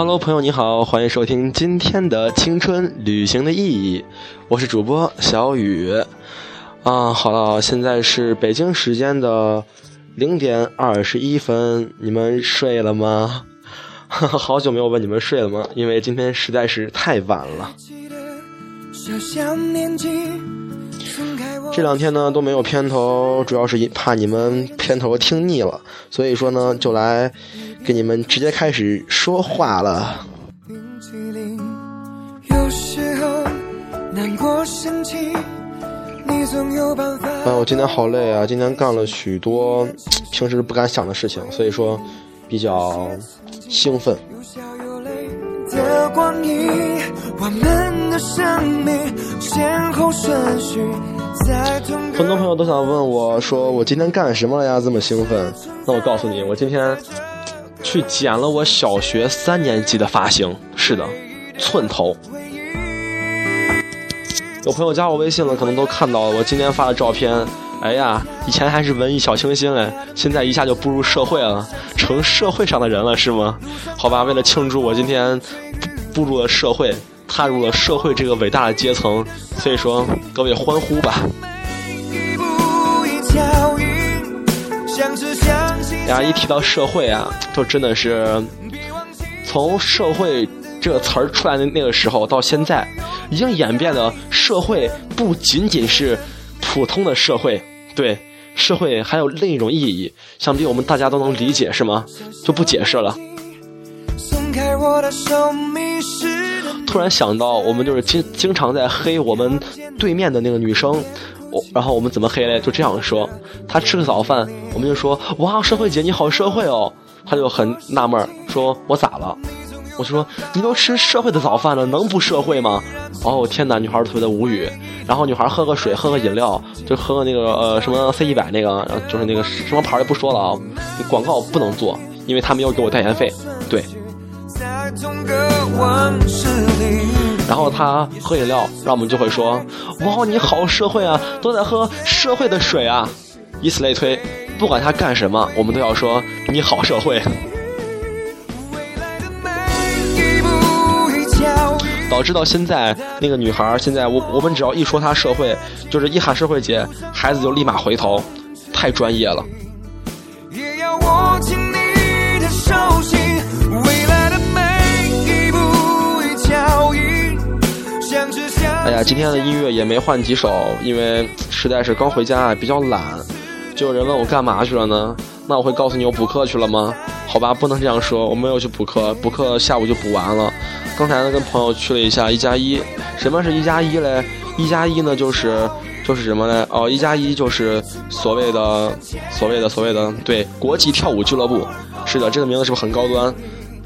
Hello，朋友你好，欢迎收听今天的青春旅行的意义，我是主播小雨。啊，好了，现在是北京时间的零点二十一分，你们睡了吗？好久没有问你们睡了吗？因为今天实在是太晚了。这两天呢都没有片头，主要是怕你们片头听腻了，所以说呢就来给你们直接开始说话了。哎，我今天好累啊！今天干了许多平时不敢想的事情，所以说比较兴奋。很多朋友都想问我说：“我今天干什么了呀？这么兴奋？”那我告诉你，我今天去剪了我小学三年级的发型。是的，寸头。有朋友加我微信了，可能都看到了我今天发的照片。哎呀，以前还是文艺小清新哎，现在一下就步入社会了，成社会上的人了是吗？好吧，为了庆祝我今天步入了社会。踏入了社会这个伟大的阶层，所以说各位欢呼吧！呀，一提到社会啊，就真的是从社会这个词儿出来的那个时候到现在，已经演变了社会不仅仅是普通的社会，对社会还有另一种意义，想必我们大家都能理解是吗？就不解释了。突然想到，我们就是经经常在黑我们对面的那个女生，我然后我们怎么黑嘞？就这样说，她吃个早饭，我们就说哇，社会姐你好社会哦。她就很纳闷说我咋了？我就说你都吃社会的早饭了，能不社会吗？哦天哪，女孩特别的无语。然后女孩喝个水，喝个饮料，就喝个那个呃什么 C 一百那个，就是那个什么牌的不说了啊，广告不能做，因为他没有给我代言费。对。然后他喝饮料，让我们就会说：“哇，你好社会啊，都在喝社会的水啊。”以此类推，不管他干什么，我们都要说：“你好社会。”导致到现在，那个女孩现在，我我们只要一说她社会，就是一喊社会姐，孩子就立马回头，太专业了。哎呀，今天的音乐也没换几首，因为实在是刚回家，比较懒。就有人问我干嘛去了呢？那我会告诉你我补课去了吗？好吧，不能这样说，我没有去补课，补课下午就补完了。刚才呢跟朋友去了一下一加一，什么是一加一嘞？一加一呢就是就是什么呢？哦，一加一就是所谓的所谓的所谓的对国际跳舞俱乐部。是的，这个名字是不是很高端？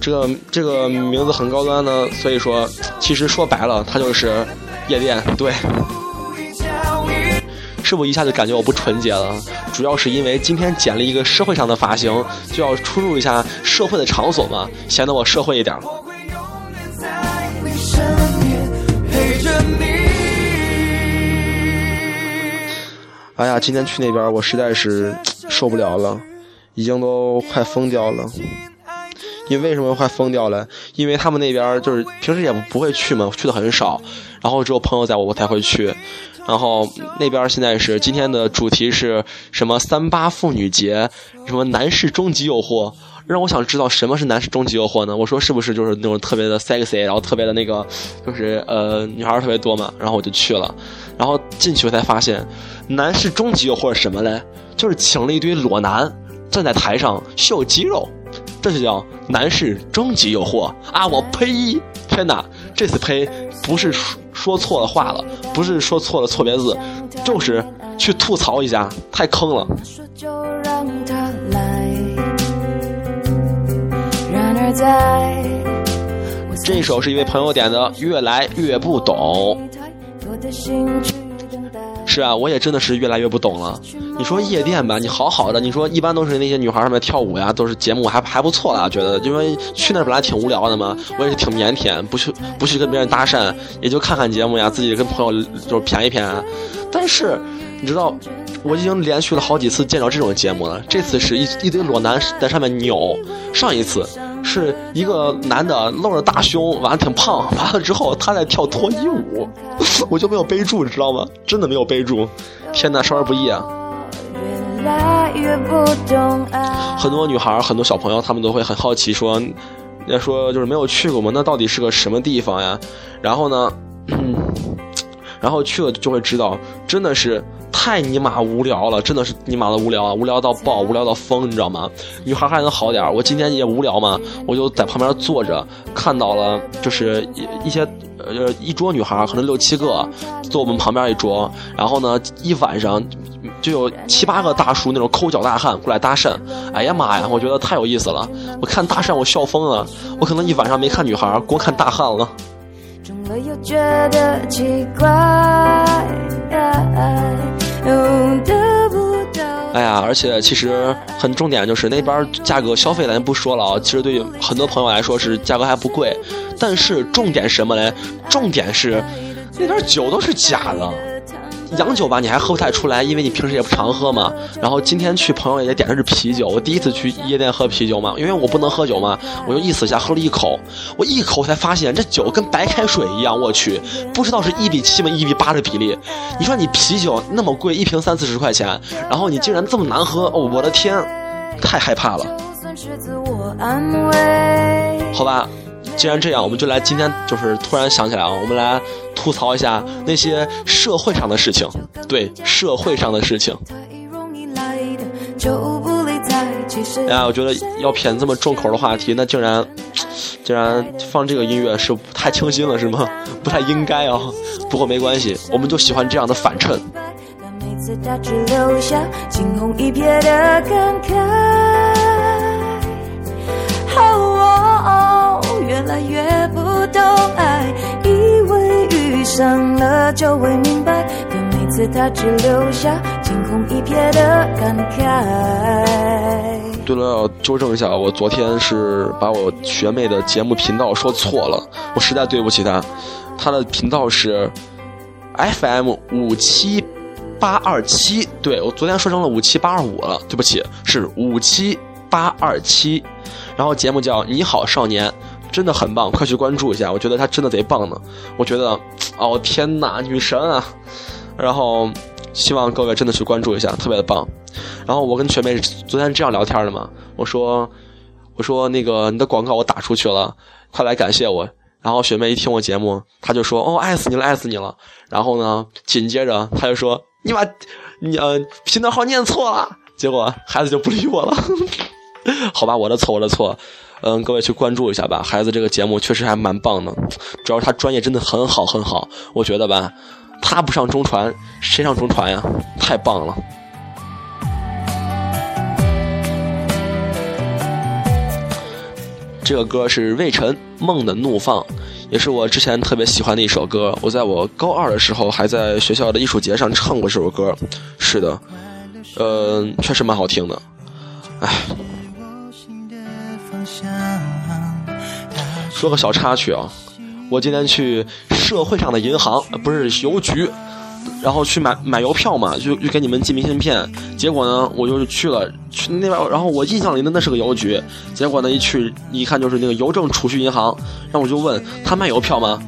这个这个名字很高端呢，所以说其实说白了，它就是夜店。对，是不是一下就感觉我不纯洁了？主要是因为今天剪了一个社会上的发型，就要出入一下社会的场所嘛，显得我社会一点。哎呀，今天去那边我实在是受不了了，已经都快疯掉了。因为什么快疯掉了？因为他们那边就是平时也不会去嘛，去的很少，然后只有朋友在我我才会去。然后那边现在是今天的主题是什么？三八妇女节，什么男士终极诱惑？让我想知道什么是男士终极诱惑呢？我说是不是就是那种特别的 sexy，然后特别的那个，就是呃女孩特别多嘛？然后我就去了，然后进去我才发现，男士终极诱惑是什么嘞？就是请了一堆裸男站在台上秀肌肉。这就叫男士终极诱惑啊！我呸！天哪，这次呸不是说说错了话了，不是说错了错别字，就是去吐槽一下，太坑了。这一首是一位朋友点的，越来越不懂。是啊，我也真的是越来越不懂了。你说夜店吧，你好好的，你说一般都是那些女孩上面跳舞呀，都是节目还还不错啦，觉得因为去那本来挺无聊的嘛，我也是挺腼腆，不去不去跟别人搭讪，也就看看节目呀，自己跟朋友就是谝一谝。但是你知道，我已经连续了好几次见着这种节目了，这次是一一堆裸男在上面扭，上一次是一个男的露着大胸，完了挺胖，完了之后他在跳脱衣舞，我就没有备注，你知道吗？真的没有备注，天哪，少儿不宜啊！很多女孩，很多小朋友，他们都会很好奇，说，要说就是没有去过嘛？那到底是个什么地方呀？然后呢，然后去了就会知道，真的是。太尼玛无聊了，真的是尼玛的无聊啊！无聊到爆，无聊到疯，你知道吗？女孩还能好点我今天也无聊嘛，我就在旁边坐着，看到了就是一一些呃一桌女孩，可能六七个，坐我们旁边一桌，然后呢一晚上就有七八个大叔那种抠脚大汉过来搭讪。哎呀妈呀，我觉得太有意思了！我看搭讪我笑疯了，我可能一晚上没看女孩，光看大汉了。哎呀，而且其实很重点就是那边价格消费咱不说了啊，其实对于很多朋友来说是价格还不贵，但是重点是什么嘞？重点是那点酒都是假的。洋酒吧你还喝不太出来，因为你平时也不常喝嘛。然后今天去朋友也点的是啤酒，我第一次去夜店喝啤酒嘛，因为我不能喝酒嘛，我就意思一下喝了一口，我一口才发现这酒跟白开水一样，我去，不知道是一比七嘛一比八的比例。你说你啤酒那么贵，一瓶三四十块钱，然后你竟然这么难喝，哦，我的天，太害怕了。好吧。既然这样，我们就来今天就是突然想起来啊，我们来吐槽一下那些社会上的事情。对，社会上的事情。哎呀，我觉得要偏这么重口的话题，那竟然竟然放这个音乐是太清新了，是吗？不太应该啊。不过没关系，我们就喜欢这样的反衬。来越不懂爱，以为遇上了就会明白，但每次他只留下惊鸿一瞥的感慨。对了，要纠正一下，我昨天是把我学妹的节目频道说错了，我实在对不起她。她的频道是 FM 五七八二七，对我昨天说成了五七八二五了，对不起，是五七八二七。然后节目叫《你好少年》。真的很棒，快去关注一下！我觉得他真的贼棒呢。我觉得，哦天哪，女神啊！然后希望各位真的去关注一下，特别的棒。然后我跟学妹昨天这样聊天的嘛，我说，我说那个你的广告我打出去了，快来感谢我。然后学妹一听我节目，她就说哦，爱死你了，爱死你了。然后呢，紧接着她就说你把，你呃频道号念错了。结果孩子就不理我了。好吧，我的错，我的错。嗯，各位去关注一下吧，孩子这个节目确实还蛮棒的，主要是他专业真的很好很好，我觉得吧，他不上中传，谁上中传呀？太棒了。这个歌是魏晨《梦的怒放》，也是我之前特别喜欢的一首歌，我在我高二的时候还在学校的艺术节上唱过这首歌，是的，嗯，确实蛮好听的，唉。说个小插曲啊，我今天去社会上的银行，不是邮局，然后去买买邮票嘛，就就给你们寄明信片。结果呢，我就去了去那边，然后我印象里的那是个邮局，结果呢一去一看就是那个邮政储蓄银行，然后我就问他卖邮票吗？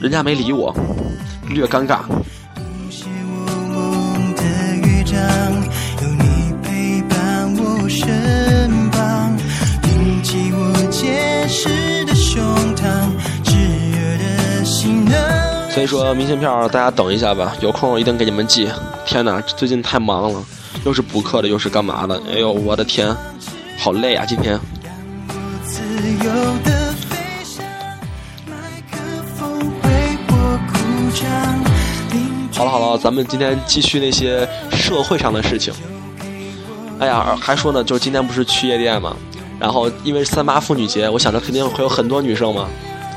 人家没理我，略尴尬。所以说明信片大家等一下吧，有空一定给你们寄。天哪，最近太忙了，又是补课的，又是干嘛的？哎呦，我的天，好累啊！今天。好了好了，咱们今天继续那些社会上的事情。哎呀，还说呢，就今天不是去夜店吗？然后因为三八妇女节，我想着肯定会有很多女生嘛，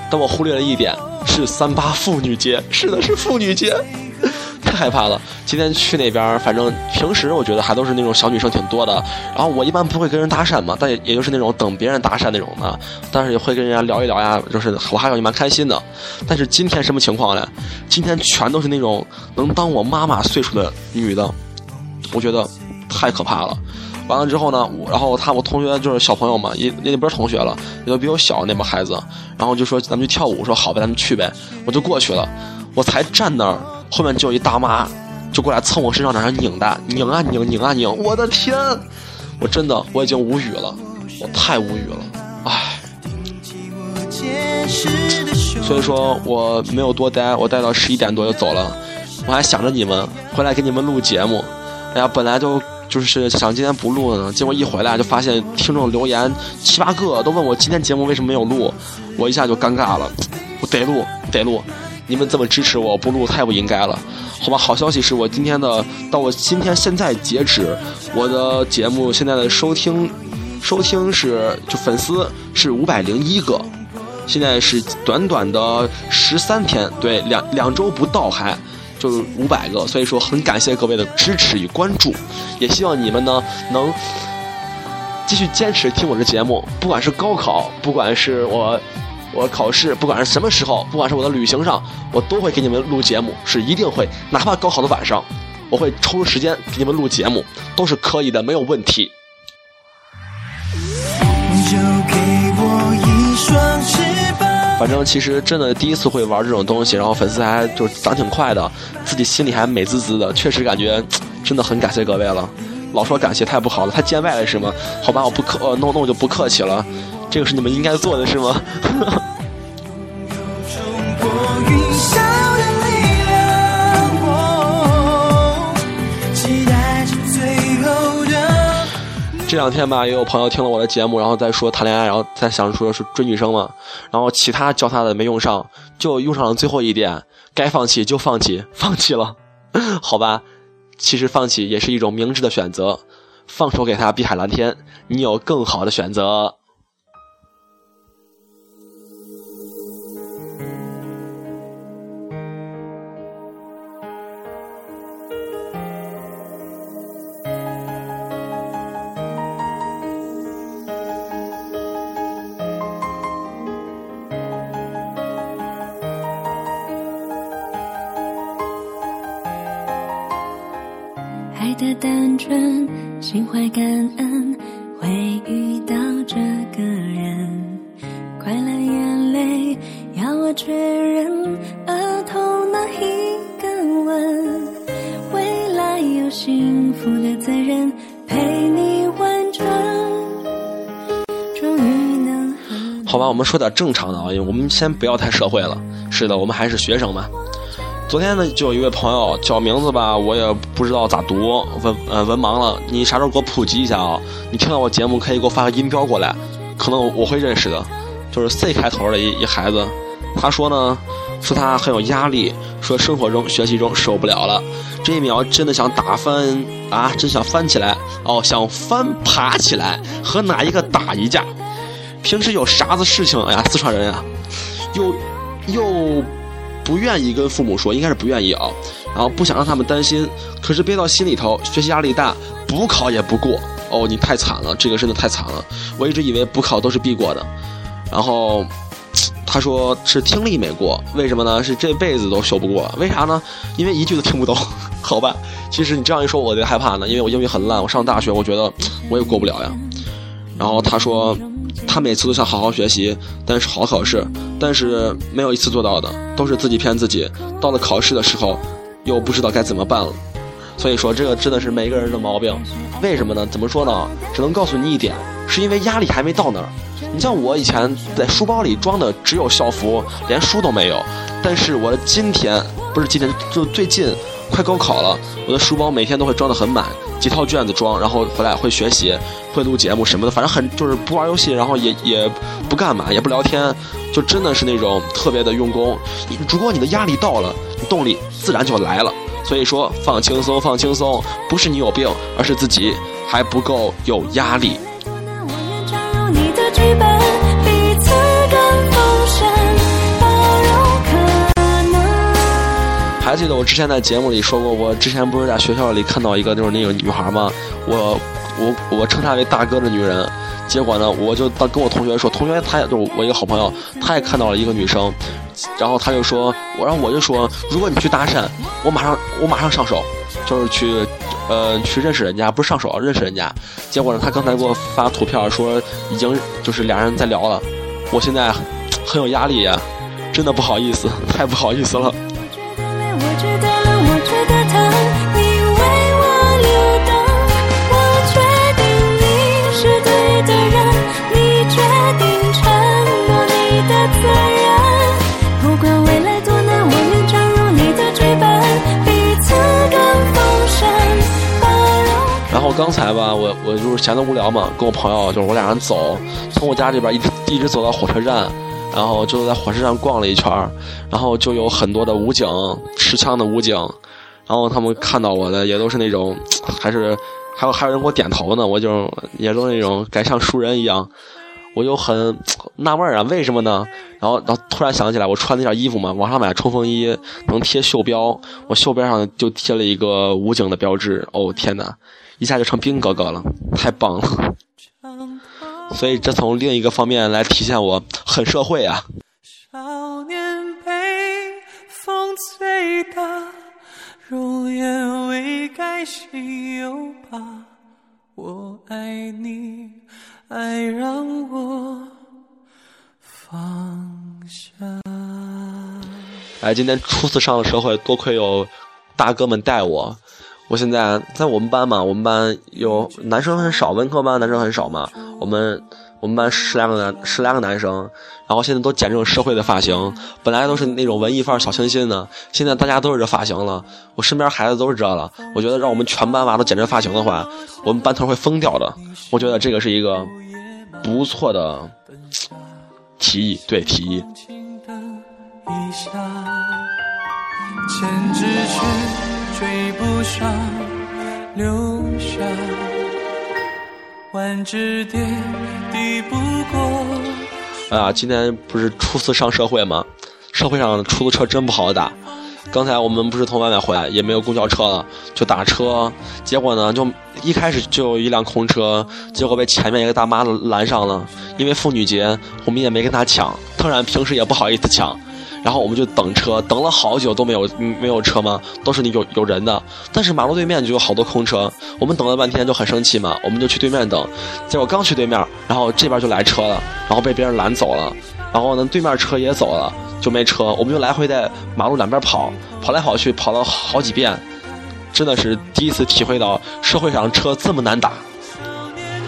但我忽略了一点。是三八妇女节，是的，是妇女节，太害怕了。今天去那边，反正平时我觉得还都是那种小女生挺多的。然后我一般不会跟人搭讪嘛，但也也就是那种等别人搭讪那种的，但是也会跟人家聊一聊呀，就是我还感觉蛮开心的。但是今天什么情况呢？今天全都是那种能当我妈妈岁数的女的，我觉得太可怕了。完了之后呢，然后他我同学就是小朋友嘛，也也不是同学了，也都比我小那帮孩子，然后就说咱们去跳舞，说好呗，咱们去呗，我就过去了。我才站那儿，后面就有一大妈就过来蹭我身上，在那拧的，拧啊拧，拧啊拧，我的天，我真的我已经无语了，我太无语了，唉。所以说我没有多待，我待到十一点多就走了。我还想着你们回来给你们录节目，哎呀，本来就就是想今天不录呢，结果一回来就发现听众留言七八个都问我今天节目为什么没有录，我一下就尴尬了。我得录得录，你们这么支持我不录太不应该了，好吧？好消息是我今天的到我今天现在截止，我的节目现在的收听收听是就粉丝是五百零一个。现在是短短的十三天，对，两两周不到，还就是五百个，所以说很感谢各位的支持与关注，也希望你们呢能继续坚持听我的节目，不管是高考，不管是我我考试，不管是什么时候，不管是我的旅行上，我都会给你们录节目，是一定会，哪怕高考的晚上，我会抽出时间给你们录节目，都是可以的，没有问题。反正其实真的第一次会玩这种东西，然后粉丝还就涨挺快的，自己心里还美滋滋的，确实感觉真的很感谢各位了。老说感谢太不好了，太见外了是吗？好吧，我不客，呃，那那我就不客气了。这个是你们应该做的是吗？这两天吧，也有朋友听了我的节目，然后在说谈恋爱，然后再想说是追女生嘛，然后其他教他的没用上，就用上了最后一点，该放弃就放弃，放弃了，好吧，其实放弃也是一种明智的选择，放手给他碧海蓝天，你有更好的选择。的单纯，心怀感恩，会遇到这个人。快乐眼泪要我确认，额头那一个吻，未来有幸福的责任陪你完成。终于能好好吧，我们说点正常的啊，因为我们先不要太社会了。是的，我们还是学生嘛。昨天呢，就有一位朋友叫名字吧，我也不知道咋读，文呃文盲了。你啥时候给我普及一下啊？你听到我节目可以给我发个音标过来，可能我会认识的。就是 C 开头的一一孩子，他说呢，说他很有压力，说生活中、学习中受不了了，这一秒真的想打翻啊，真想翻起来哦，想翻爬起来和哪一个打一架。平时有啥子事情，哎呀，四川人呀，又又。不愿意跟父母说，应该是不愿意啊，然后不想让他们担心，可是憋到心里头，学习压力大，补考也不过，哦，你太惨了，这个真的太惨了，我一直以为补考都是必过的，然后他说是听力没过，为什么呢？是这辈子都修不过，为啥呢？因为一句都听不懂，好吧，其实你这样一说，我就害怕呢，因为我英语很烂，我上大学我觉得我也过不了呀，然后他说。他每次都想好好学习，但是好考试，但是没有一次做到的，都是自己骗自己。到了考试的时候，又不知道该怎么办了。所以说，这个真的是每个人的毛病。为什么呢？怎么说呢？只能告诉你一点，是因为压力还没到那儿。你像我以前在书包里装的只有校服，连书都没有。但是我的今天不是今天，就最近快高考了，我的书包每天都会装的很满。几套卷子装，然后回来会学习，会录节目什么的，反正很就是不玩游戏，然后也 也不干嘛，也不聊天，就真的是那种特别的用功。如果你的压力到了，你动力自然就来了。所以说，放轻松，放轻松，不是你有病，而是自己还不够有压力。还记得我之前在节目里说过，我之前不是在学校里看到一个就是那个女孩吗？我我我称她为大哥的女人。结果呢，我就当跟我同学说，同学他也就是我一个好朋友，他也看到了一个女生，然后他就说，我然后我就说，如果你去搭讪，我马上我马上上手。就是去，呃，去认识人家，不是上手，认识人家。结果呢，他刚才给我发图片说已经就是俩人在聊了，我现在很有压力呀，真的不好意思，太不好意思了。刚才吧，我我就是闲得无聊嘛，跟我朋友就是我俩人走，从我家这边一直一直走到火车站，然后就在火车站逛了一圈然后就有很多的武警持枪的武警，然后他们看到我的也都是那种，还是还有还有人给我点头呢，我就也都那种该像熟人一样，我就很纳闷啊，为什么呢？然后然后突然想起来，我穿那件衣服嘛，网上买冲锋衣能贴袖标，我袖标上就贴了一个武警的标志，哦天哪！一下就成兵哥哥了，太棒了！所以这从另一个方面来体现我很社会啊。少年被风吹大，容颜未改心又怕。我爱你，爱让我放下。哎，今天初次上了社会，多亏有大哥们带我。我现在在我们班嘛，我们班有男生很少，文科班男生很少嘛。我们我们班十来个男十来个男生，然后现在都剪这种社会的发型，本来都是那种文艺范儿小清新的，现在大家都是这发型了。我身边孩子都是这了，我觉得让我们全班娃都剪这发型的话，我们班头会疯掉的。我觉得这个是一个不错的提议，对提议。追不上，留下万只蝶，抵不过。哎呀，今天不是初次上社会吗？社会上出租车真不好打。刚才我们不是从外面回来，也没有公交车了，就打车。结果呢，就一开始就有一辆空车，结果被前面一个大妈拦上了。因为妇女节，我们也没跟她抢，当然平时也不好意思抢。然后我们就等车，等了好久都没有没有车吗？都是有有人的，但是马路对面就有好多空车。我们等了半天就很生气嘛，我们就去对面等。结果刚去对面，然后这边就来车了，然后被别人拦走了。然后呢，对面车也走了，就没车。我们就来回在马路两边跑，跑来跑去，跑了好几遍，真的是第一次体会到社会上车这么难打。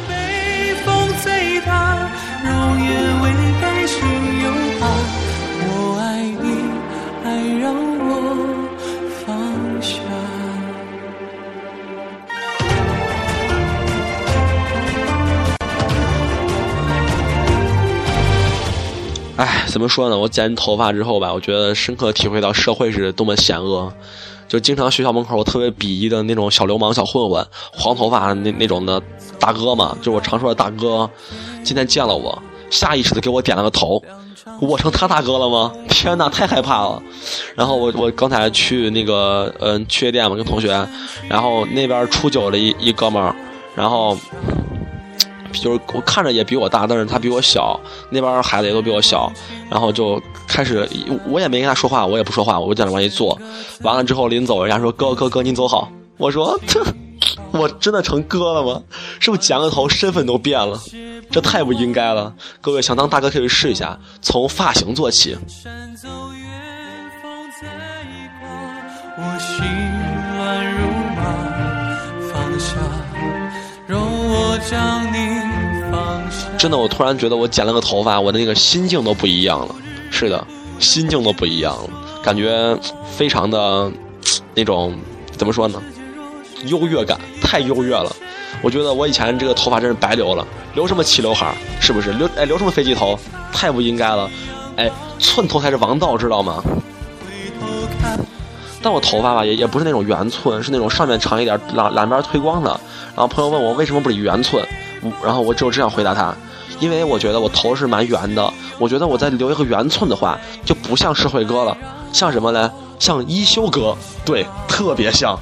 哎，怎么说呢？我剪头发之后吧，我觉得深刻体会到社会是多么险恶。就经常学校门口，我特别鄙夷的那种小流氓、小混混，黄头发那那种的大哥嘛，就我常说的大哥。今天见了我，下意识的给我点了个头，我成他大哥了吗？天哪，太害怕了。然后我我刚才去那个嗯去夜店嘛，跟同学，然后那边初九的一一哥们，然后。就是我看着也比我大，但是他比我小，那边孩子也都比我小，然后就开始，我也没跟他说话，我也不说话，我就在那往一坐，完了之后临走，人家说哥哥哥您走好，我说，我真的成哥了吗？是不是剪个头身份都变了？这太不应该了。各位想当大哥可以试一下，从发型做起。我心乱如麻，放下，容我将你。真的，我突然觉得我剪了个头发，我的那个心境都不一样了。是的，心境都不一样了，感觉非常的那种怎么说呢？优越感太优越了。我觉得我以前这个头发真是白留了，留什么齐刘海是不是？留哎留什么飞机头？太不应该了。哎，寸头才是王道，知道吗？但我头发吧也也不是那种圆寸，是那种上面长一点，两两边推光的。然后朋友问我为什么不理圆寸，然后我只有这样回答他。因为我觉得我头是蛮圆的，我觉得我再留一个圆寸的话，就不像社会哥了，像什么呢？像一休哥，对，特别像。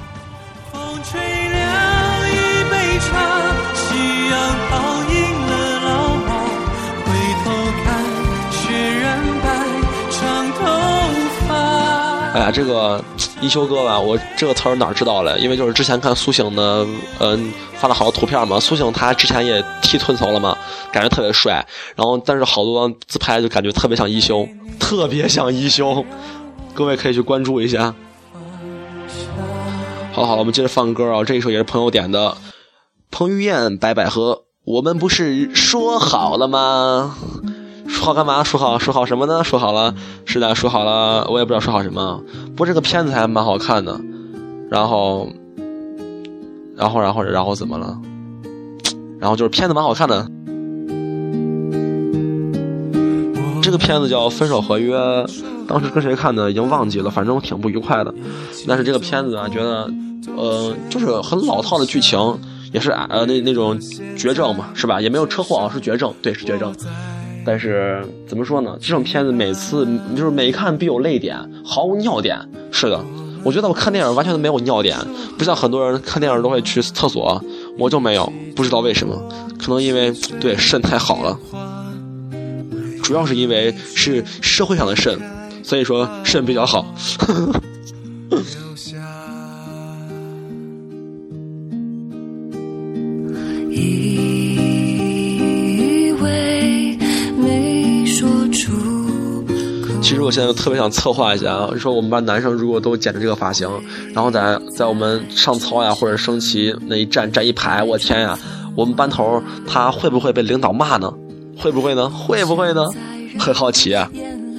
哎呀，这个一休哥吧，我这个词儿哪知道嘞？因为就是之前看苏醒的，嗯，发了好多图片嘛。苏醒他之前也剃寸头了嘛，感觉特别帅。然后但是好多自拍就感觉特别像一休，特别像一休。各位可以去关注一下。好了好了，我们接着放歌啊，这一首也是朋友点的，彭于晏白百合。我们不是说好了吗？说好干嘛？说好说好什么呢？说好了，是的，说好了，我也不知道说好什么。不过这个片子还蛮好看的。然后，然后，然后，然后怎么了？然后就是片子蛮好看的。这个片子叫《分手合约》，当时跟谁看的已经忘记了，反正我挺不愉快的。但是这个片子啊，觉得，呃，就是很老套的剧情。也是呃那那种绝症嘛，是吧？也没有车祸啊，是绝症，对，是绝症。但是怎么说呢？这种片子每次就是每看必有泪点，毫无尿点。是的，我觉得我看电影完全都没有尿点，不像很多人看电影都会去厕所，我就没有，不知道为什么，可能因为对肾太好了，主要是因为是社会上的肾，所以说肾比较好。其实我现在特别想策划一下啊，说我们班男生如果都剪着这个发型，然后在在我们上操呀或者升旗那一站站一排，我天呀，我们班头他会不会被领导骂呢？会不会呢？会不会呢？很好奇啊。嗯，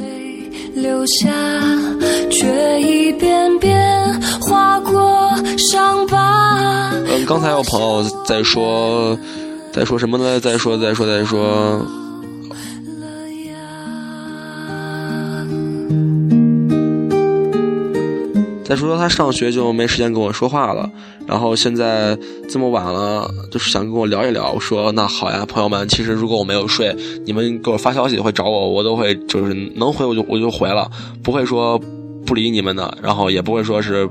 刚才有朋友在说，在说什么呢？在说，在说，在说。再说说他上学就没时间跟我说话了，然后现在这么晚了，就是想跟我聊一聊。我说那好呀，朋友们，其实如果我没有睡，你们给我发消息会找我，我都会就是能回我就我就回了，不会说不理你们的，然后也不会说是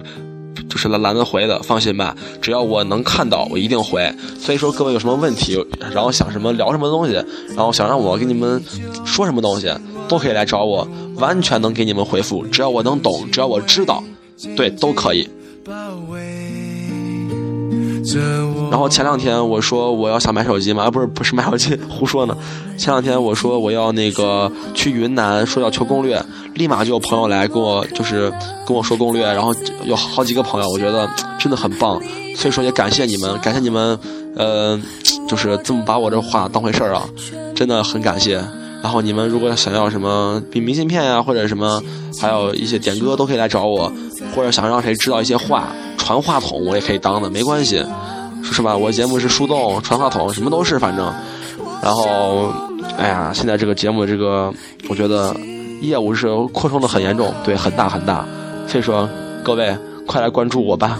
就是懒懒得回的，放心吧，只要我能看到，我一定回。所以说各位有什么问题，然后想什么聊什么东西，然后想让我给你们说什么东西，都可以来找我，完全能给你们回复，只要我能懂，只要我知道。对，都可以。然后前两天我说我要想买手机嘛，不是不是买手机，胡说呢。前两天我说我要那个去云南，说要求攻略，立马就有朋友来跟我就是跟我说攻略，然后有好几个朋友，我觉得真的很棒，所以说也感谢你们，感谢你们，呃，就是这么把我这话当回事儿啊，真的很感谢。然后你们如果想要什么明明信片呀，或者什么，还有一些点歌都可以来找我，或者想让谁知道一些话，传话筒我也可以当的，没关系，是吧？我节目是树洞，传话筒什么都是，反正。然后，哎呀，现在这个节目这个，我觉得业务是扩充的很严重，对，很大很大，所以说各位快来关注我吧。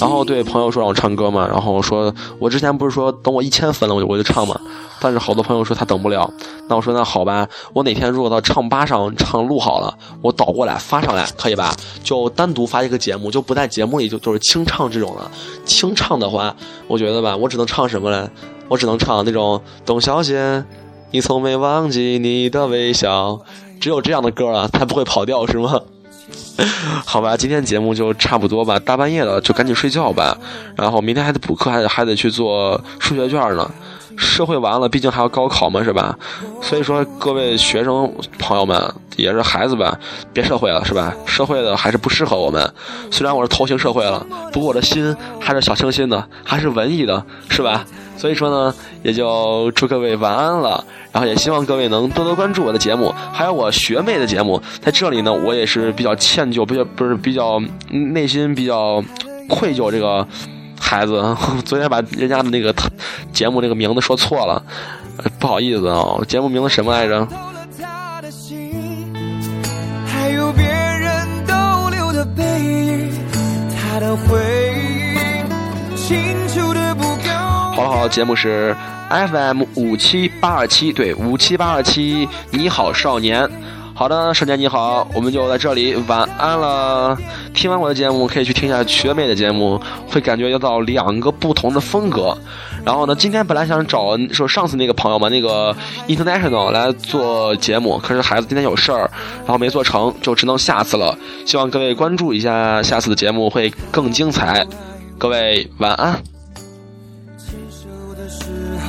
然后对朋友说让我唱歌嘛，然后我说我之前不是说等我一千分了我就我就唱嘛，但是好多朋友说他等不了，那我说那好吧，我哪天如果到唱吧上唱录好了，我导过来发上来可以吧？就单独发一个节目，就不在节目里就就是清唱这种的。清唱的话，我觉得吧，我只能唱什么嘞？我只能唱那种董小姐，你从没忘记你的微笑，只有这样的歌啊，才不会跑调是吗？好吧，今天节目就差不多吧，大半夜的就赶紧睡觉吧。然后明天还得补课，还得还得去做数学卷呢。社会完了，毕竟还要高考嘛，是吧？所以说，各位学生朋友们，也是孩子吧，别社会了，是吧？社会的还是不适合我们。虽然我是头型社会了，不过我的心还是小清新的，还是文艺的，是吧？所以说呢，也就祝各位晚安了。然后也希望各位能多多关注我的节目，还有我学妹的节目。在这里呢，我也是比较歉疚，比较不是比较内心比较愧疚这个孩子。昨天把人家的那个节目那个名字说错了，不好意思啊。节目名字什么来着？好了好，节目是。FM 五七八二七，对，五七八二七，你好，少年。好的，少年你好，我们就在这里晚安了。听完我的节目，可以去听一下学妹的节目，会感觉到两个不同的风格。然后呢，今天本来想找说上次那个朋友嘛，那个 international 来做节目，可是孩子今天有事儿，然后没做成，就只能下次了。希望各位关注一下下次的节目会更精彩。各位晚安。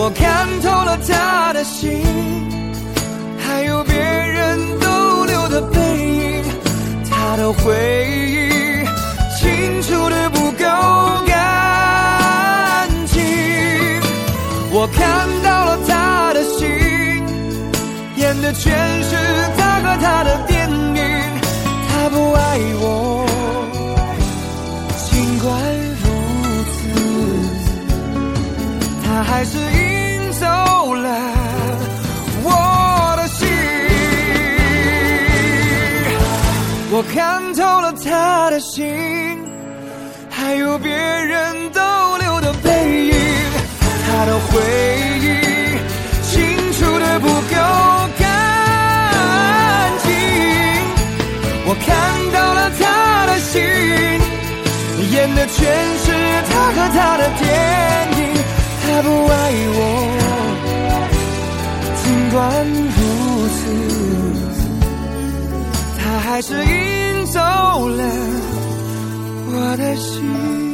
我看透了他的心，还有别人逗留的背影，他的回忆清楚的不够干净。我看到了他的心，演的全是他和他的电影。他不爱我，尽管还是赢走了。我的心，我看透了他的心，还有别人逗留的背影，他的回忆清楚的不够干净。我看到了他的心，演的全是他和他的电。爱我，尽管如此，他还是赢走了我的心。